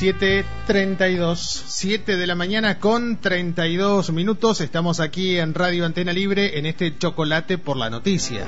7.32, 7 de la mañana con 32 minutos. Estamos aquí en Radio Antena Libre en este chocolate por la noticia.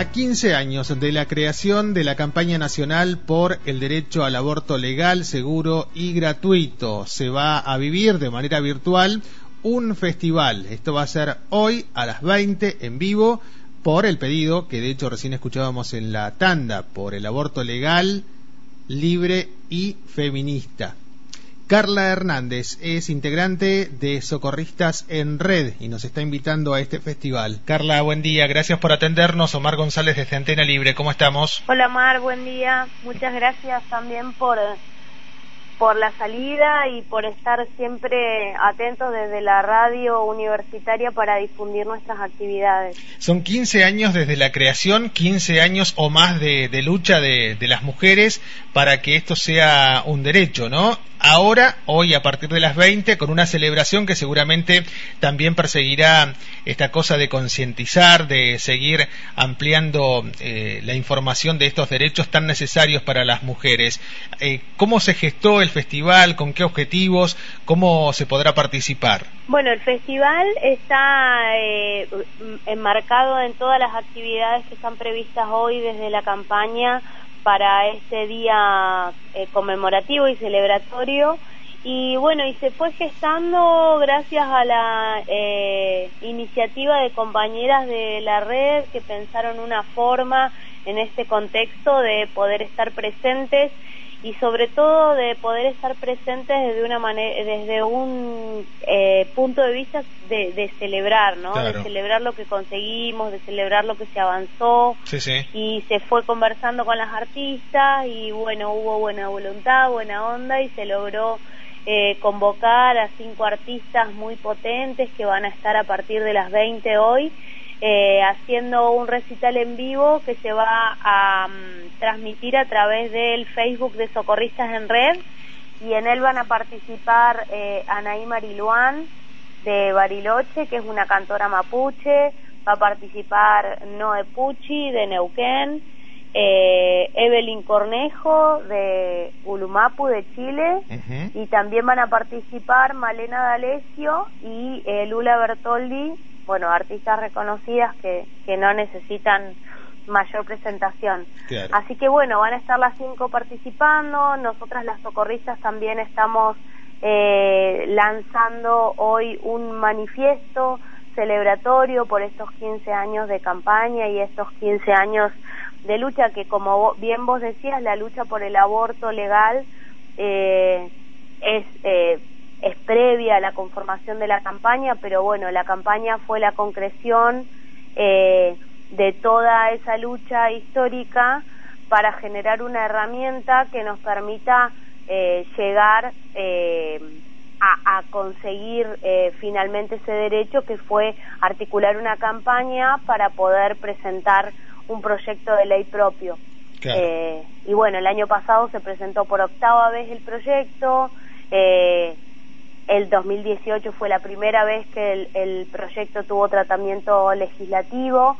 A 15 años de la creación de la campaña nacional por el derecho al aborto legal, seguro y gratuito, se va a vivir de manera virtual un festival. Esto va a ser hoy a las 20 en vivo por el pedido que de hecho recién escuchábamos en la tanda por el aborto legal, libre y feminista. Carla Hernández es integrante de Socorristas en Red y nos está invitando a este festival. Carla, buen día, gracias por atendernos. Omar González desde Antena Libre, ¿cómo estamos? Hola Omar, buen día. Muchas gracias también por por la salida y por estar siempre atentos desde la radio universitaria para difundir nuestras actividades. Son 15 años desde la creación, 15 años o más de, lucha de, las mujeres para que esto sea un derecho, ¿no? Ahora, hoy a partir de las 20, con una celebración que seguramente también perseguirá esta cosa de concientizar, de seguir ampliando eh, la información de estos derechos tan necesarios para las mujeres. Eh, ¿Cómo se gestó el festival? ¿Con qué objetivos? ¿Cómo se podrá participar? Bueno, el festival está eh, enmarcado en todas las actividades que están previstas hoy desde la campaña para este día eh, conmemorativo y celebratorio y bueno, y se fue gestando gracias a la eh, iniciativa de compañeras de la red que pensaron una forma en este contexto de poder estar presentes y sobre todo de poder estar presentes desde una manera desde un eh, punto de vista de, celebrar no de celebrar lo que conseguimos de celebrar lo que se avanzó y se fue conversando con las artistas y bueno hubo buena voluntad buena onda y se logró eh, convocar a cinco artistas muy potentes que van a estar a partir de las 20 hoy eh, haciendo un recital en vivo que se va a mm, transmitir a través del Facebook de Socorristas en Red. Y en él van a participar eh, Anaí Mariluán de Bariloche, que es una cantora mapuche, va a participar Noe Pucci de Neuquén, eh, Evelyn Cornejo de Ulumapu de Chile. Y también van a participar Malena D'Alessio y eh, Lula Bertoldi bueno, artistas reconocidas que, que no necesitan mayor presentación. Así que bueno, van a estar las cinco participando, nosotras las socorristas también estamos eh, lanzando hoy un manifiesto celebratorio por estos 15 años de campaña y estos 15 años de lucha que como bien vos decías, la lucha por el aborto legal eh, es eh, es previa a la conformación de la campaña, pero bueno, la campaña fue la concreción eh, de toda esa lucha histórica para generar una herramienta que nos permita eh, llegar eh, a, a, conseguir eh, finalmente ese derecho, que fue articular una campaña para poder presentar un proyecto de ley propio. Eh, y bueno, el año pasado se presentó por octava vez el proyecto. Eh, el 2018 fue la primera vez que el, proyecto tuvo tratamiento legislativo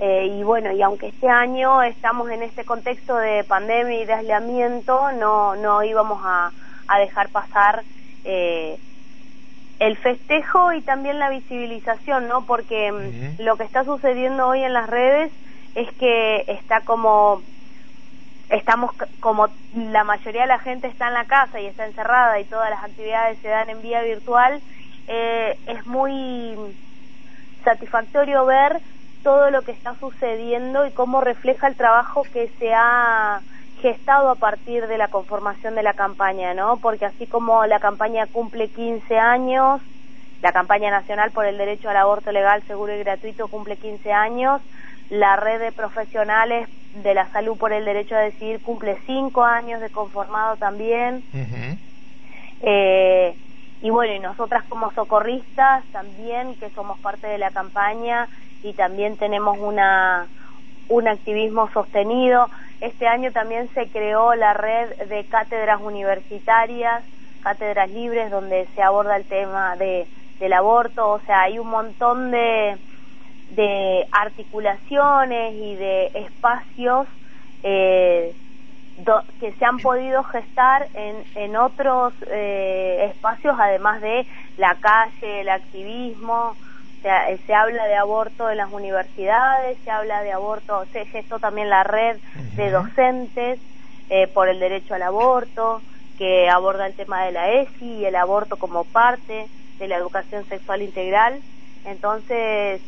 eh, y bueno, y aunque este año estamos en este contexto de pandemia y de aislamiento, no, no íbamos a, dejar pasar eh, el festejo y también la visibilización, ¿no? Porque mm, lo que está sucediendo hoy en las redes es que está como estamos como la mayoría de la gente está en la casa y está encerrada y todas las actividades se dan en vía virtual, eh, es muy satisfactorio ver todo lo que está sucediendo y cómo refleja el trabajo que se ha gestado a partir de la conformación de la campaña, ¿no? Porque así como la campaña cumple 15 años, la campaña nacional por el derecho al aborto legal, seguro y gratuito cumple 15 años, la red de profesionales de la salud por el derecho a decidir cumple cinco años de conformado también. eh, y bueno, y nosotras como socorristas también, que somos parte de la campaña y también tenemos una un activismo sostenido. Este año también se creó la red de cátedras universitarias cátedras libres donde se aborda el tema de, del aborto, o sea, hay un montón de, de articulaciones y de espacios eh, que se han podido gestar en, en otros eh, espacios, además de la calle, el activismo, se, se, habla de aborto en las universidades, se habla de aborto, se gestó también la red de docentes eh, por el derecho al aborto, que aborda el tema de la ESI y el aborto como parte de la educación sexual integral. Entonces,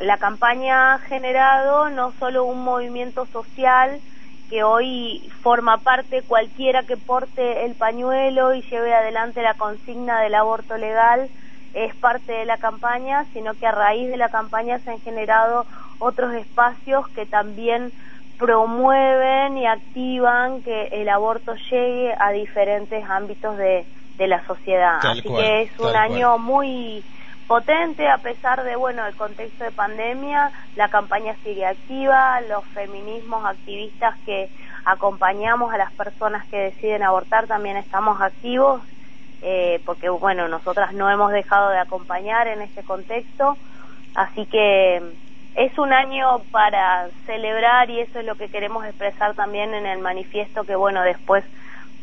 la campaña ha generado no solo un movimiento social, que hoy forma parte cualquiera que porte el pañuelo y lleve adelante la consigna del aborto legal es parte de la campaña, sino que a raíz de la campaña se han generado otros espacios que también promueven y activan que el aborto llegue a diferentes ámbitos de, de la sociedad. Así que es un año muy potente a pesar de bueno el contexto de pandemia la campaña sigue activa los feminismos activistas que acompañamos a las personas que deciden abortar también estamos activos eh, porque bueno nosotras no hemos dejado de acompañar en este contexto. Así que es un año para celebrar y eso es lo que queremos expresar también en el manifiesto que bueno después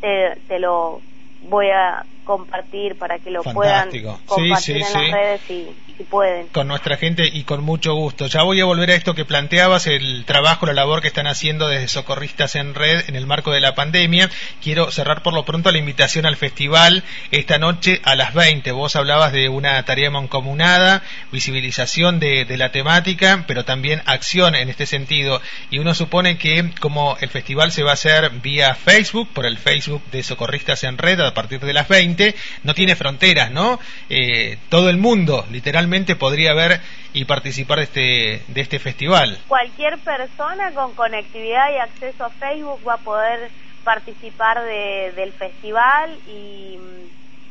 te, te lo voy a compartir para que lo puedan compartir en las redes si pueden. Con nuestra gente y con mucho gusto. Ya voy a volver a esto que planteabas, el trabajo, la labor que están haciendo desde Socorristas en Red en el marco de la pandemia. Quiero cerrar por lo pronto la invitación al festival esta noche a las 20. Vos hablabas de una tarea mancomunada, visibilización de, de la temática, pero también acción en este sentido. Y uno supone que como el festival se va a hacer vía Facebook, por el Facebook de Socorristas en Red a partir de las 20, no tiene fronteras, ¿no? Eh, todo el mundo, literalmente podría ver y participar de este, de este festival. Cualquier persona con conectividad y acceso a Facebook va a poder participar de, del festival y,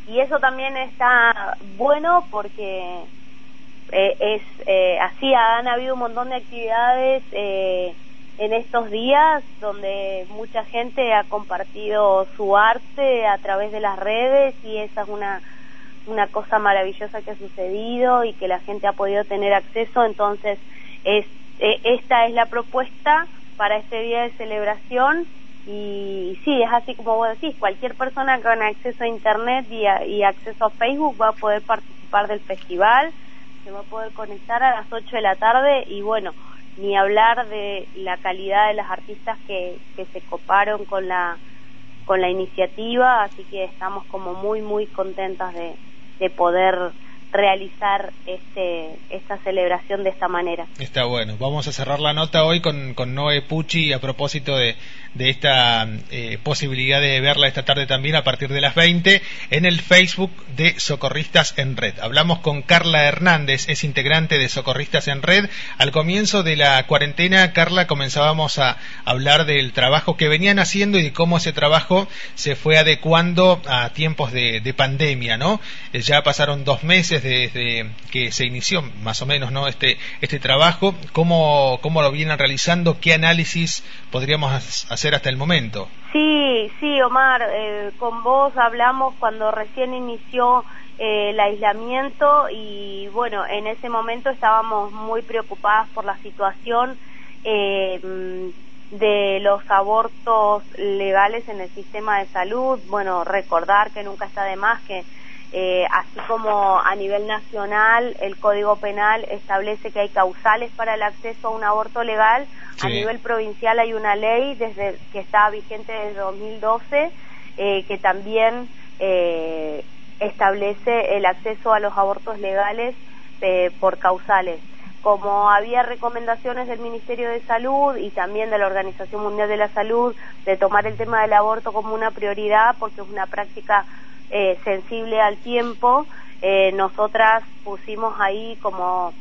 y eso también está bueno porque eh, es eh, así han habido un montón de actividades eh, en estos días donde mucha gente ha compartido su arte a través de las redes y esa es una una cosa maravillosa que ha sucedido y que la gente ha podido tener acceso, entonces es, eh, esta es la propuesta para este día de celebración y, sí, es así como vos decís, cualquier persona con acceso a Internet y, acceso a Facebook va a poder participar del festival, se va a poder conectar a las 8 de la tarde y bueno, ni hablar de la calidad de las artistas que, que se coparon con la con la iniciativa, así que estamos como muy muy contentas de, de poder realizar este, esta celebración de esta manera. Está bueno. Vamos a cerrar la nota hoy con, Noé Pucci a propósito de, esta eh, posibilidad de verla esta tarde también a partir de las 20 en el Facebook de Socorristas en Red. Hablamos con Carla Hernández, es integrante de Socorristas en Red. Al comienzo de la cuarentena, Carla, comenzábamos a hablar del trabajo que venían haciendo y de cómo ese trabajo se fue adecuando a tiempos de, de pandemia, ¿no? Eh, ya pasaron dos meses desde que se inició más o menos, ¿no? Este, este trabajo, ¿cómo, cómo lo vienen realizando? ¿Qué análisis podríamos hacer? hasta el momento. Sí, sí, Omar, eh, con vos hablamos cuando recién inició eh, el aislamiento y bueno, en ese momento estábamos muy preocupadas por la situación eh, de los abortos legales en el sistema de salud. Bueno, recordar que nunca está de más que eh, así como a nivel nacional el Código Penal establece que hay causales para el acceso a un aborto legal, a nivel provincial hay una ley desde que está vigente desde 2012 eh, que también eh, establece el acceso a los abortos legales eh, por causales. Como había recomendaciones del Ministerio de Salud y también de la Organización Mundial de la Salud de tomar el tema del aborto como una prioridad porque es una práctica eh, sensible al tiempo, eh, nosotras pusimos ahí como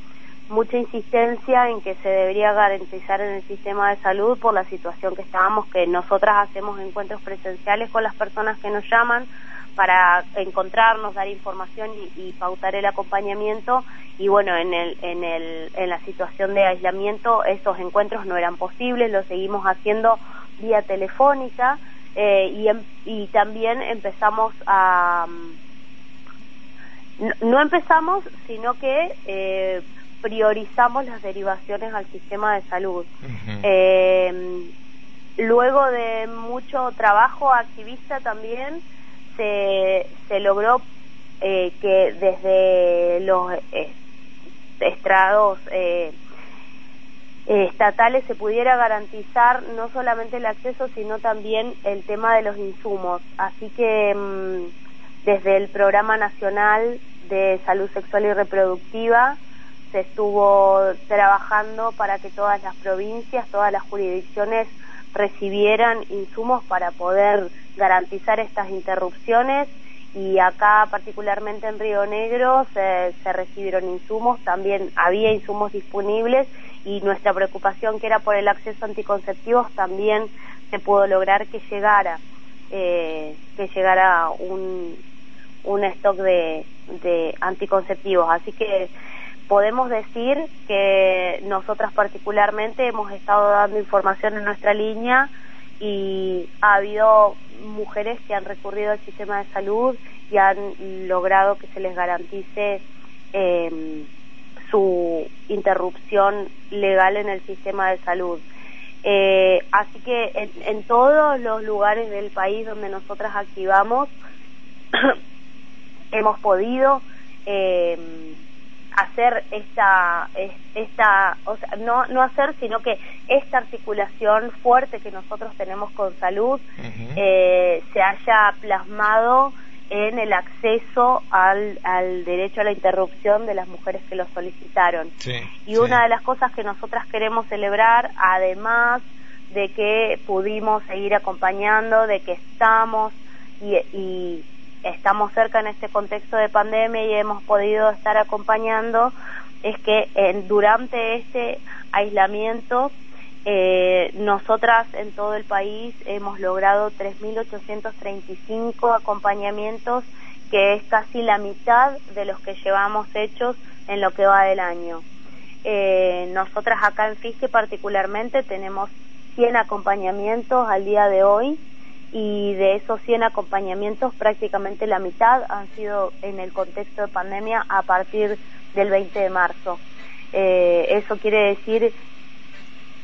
mucha insistencia en que se debería garantizar en el sistema de salud por la situación que estábamos, que nosotras hacemos encuentros presenciales con las personas que nos llaman para encontrarnos, dar información y, pautar el acompañamiento. Y bueno, en, el, en, el, en la situación de aislamiento esos encuentros no eran posibles, lo seguimos haciendo vía telefónica y, em, y también empezamos a... No, empezamos, sino que priorizamos las derivaciones al sistema de salud. luego de mucho trabajo activista también, se, se logró eh, que desde los eh, estrados eh, estatales se pudiera garantizar no solamente el acceso, sino también el tema de los insumos. Así que mm, desde el Programa Nacional de Salud Sexual y Reproductiva se estuvo trabajando para que todas las provincias, todas las jurisdicciones recibieran insumos para poder garantizar estas interrupciones y acá particularmente en Río Negro se, recibieron insumos, también había insumos disponibles y nuestra preocupación que era por el acceso a anticonceptivos también se pudo lograr que llegara eh, que llegara un, un stock de, de anticonceptivos. Así que podemos decir que nosotras particularmente hemos estado dando información en nuestra línea y ha habido mujeres que han recurrido al sistema de salud y han logrado que se les garantice eh, su interrupción legal en el sistema de salud. Eh, así que en, en, todos los lugares del país donde nosotras activamos hemos podido eh, hacer esta, esta o sea, no, no hacer, sino que esta articulación fuerte que nosotros tenemos con salud eh, se haya plasmado en el acceso al, al derecho a la interrupción de las mujeres que lo solicitaron. y una de las cosas que nosotras queremos celebrar, además de que pudimos seguir acompañando, de que estamos y, y estamos cerca en este contexto de pandemia y hemos podido estar acompañando es que en, durante este aislamiento eh, nosotras en todo el país hemos logrado 3.835 acompañamientos, que es casi la mitad de los que llevamos hechos en lo que va del año. Eh, nosotras acá en FISCE particularmente tenemos 100 acompañamientos al día de hoy y de esos 100 acompañamientos prácticamente la mitad han sido en el contexto de pandemia a partir del 20 de marzo. Eh, eso quiere decir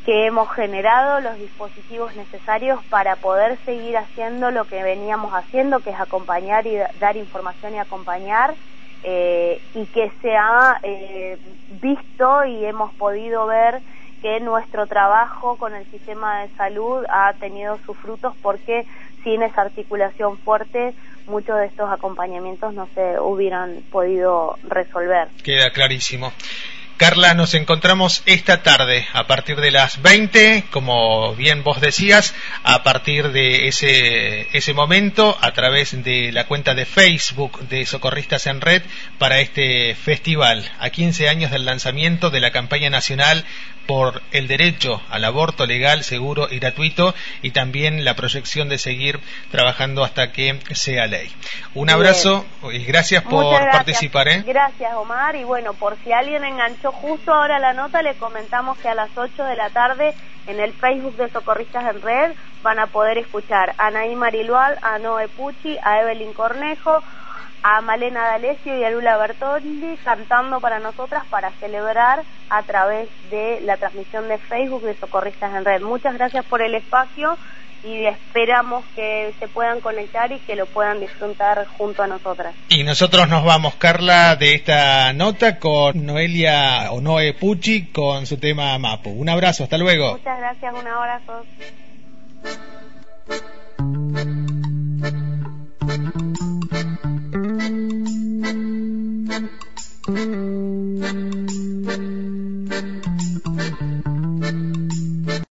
que hemos generado los dispositivos necesarios para poder seguir haciendo lo que veníamos haciendo, que es acompañar y dar información y acompañar, eh, y que se ha eh, visto y hemos podido ver que nuestro trabajo con el sistema de salud ha tenido sus frutos porque sin esa articulación fuerte muchos de estos acompañamientos no se hubieran podido resolver. Queda clarísimo. Carla, nos encontramos esta tarde a partir de las 20, como bien vos decías, a partir de ese, ese momento, a través de la cuenta de Facebook de Socorristas en Red, para este festival, a 15 años del lanzamiento de la campaña nacional por el derecho al aborto legal, seguro y gratuito y también la proyección de seguir trabajando hasta que sea ley. Un abrazo y gracias por participar. ¿eh? Gracias Omar y bueno, por si alguien enganchó justo ahora la nota, le comentamos que a las 8 de la tarde en el Facebook de Socorristas en Red van a poder escuchar a Naí Marilual, a Noé Pucci, a Evelyn Cornejo, a Malena D'Alessio y a Lula Bertoldi cantando para nosotras para celebrar a través de la transmisión de Facebook de Socorristas en Red. Muchas gracias por el espacio y esperamos que se puedan conectar y que lo puedan disfrutar junto a nosotras. Y nosotros nos vamos, Carla, de esta nota con Noelia o Noe Pucci con su tema Mapu. Un abrazo, hasta luego. Muchas gracias, un abrazo. うん。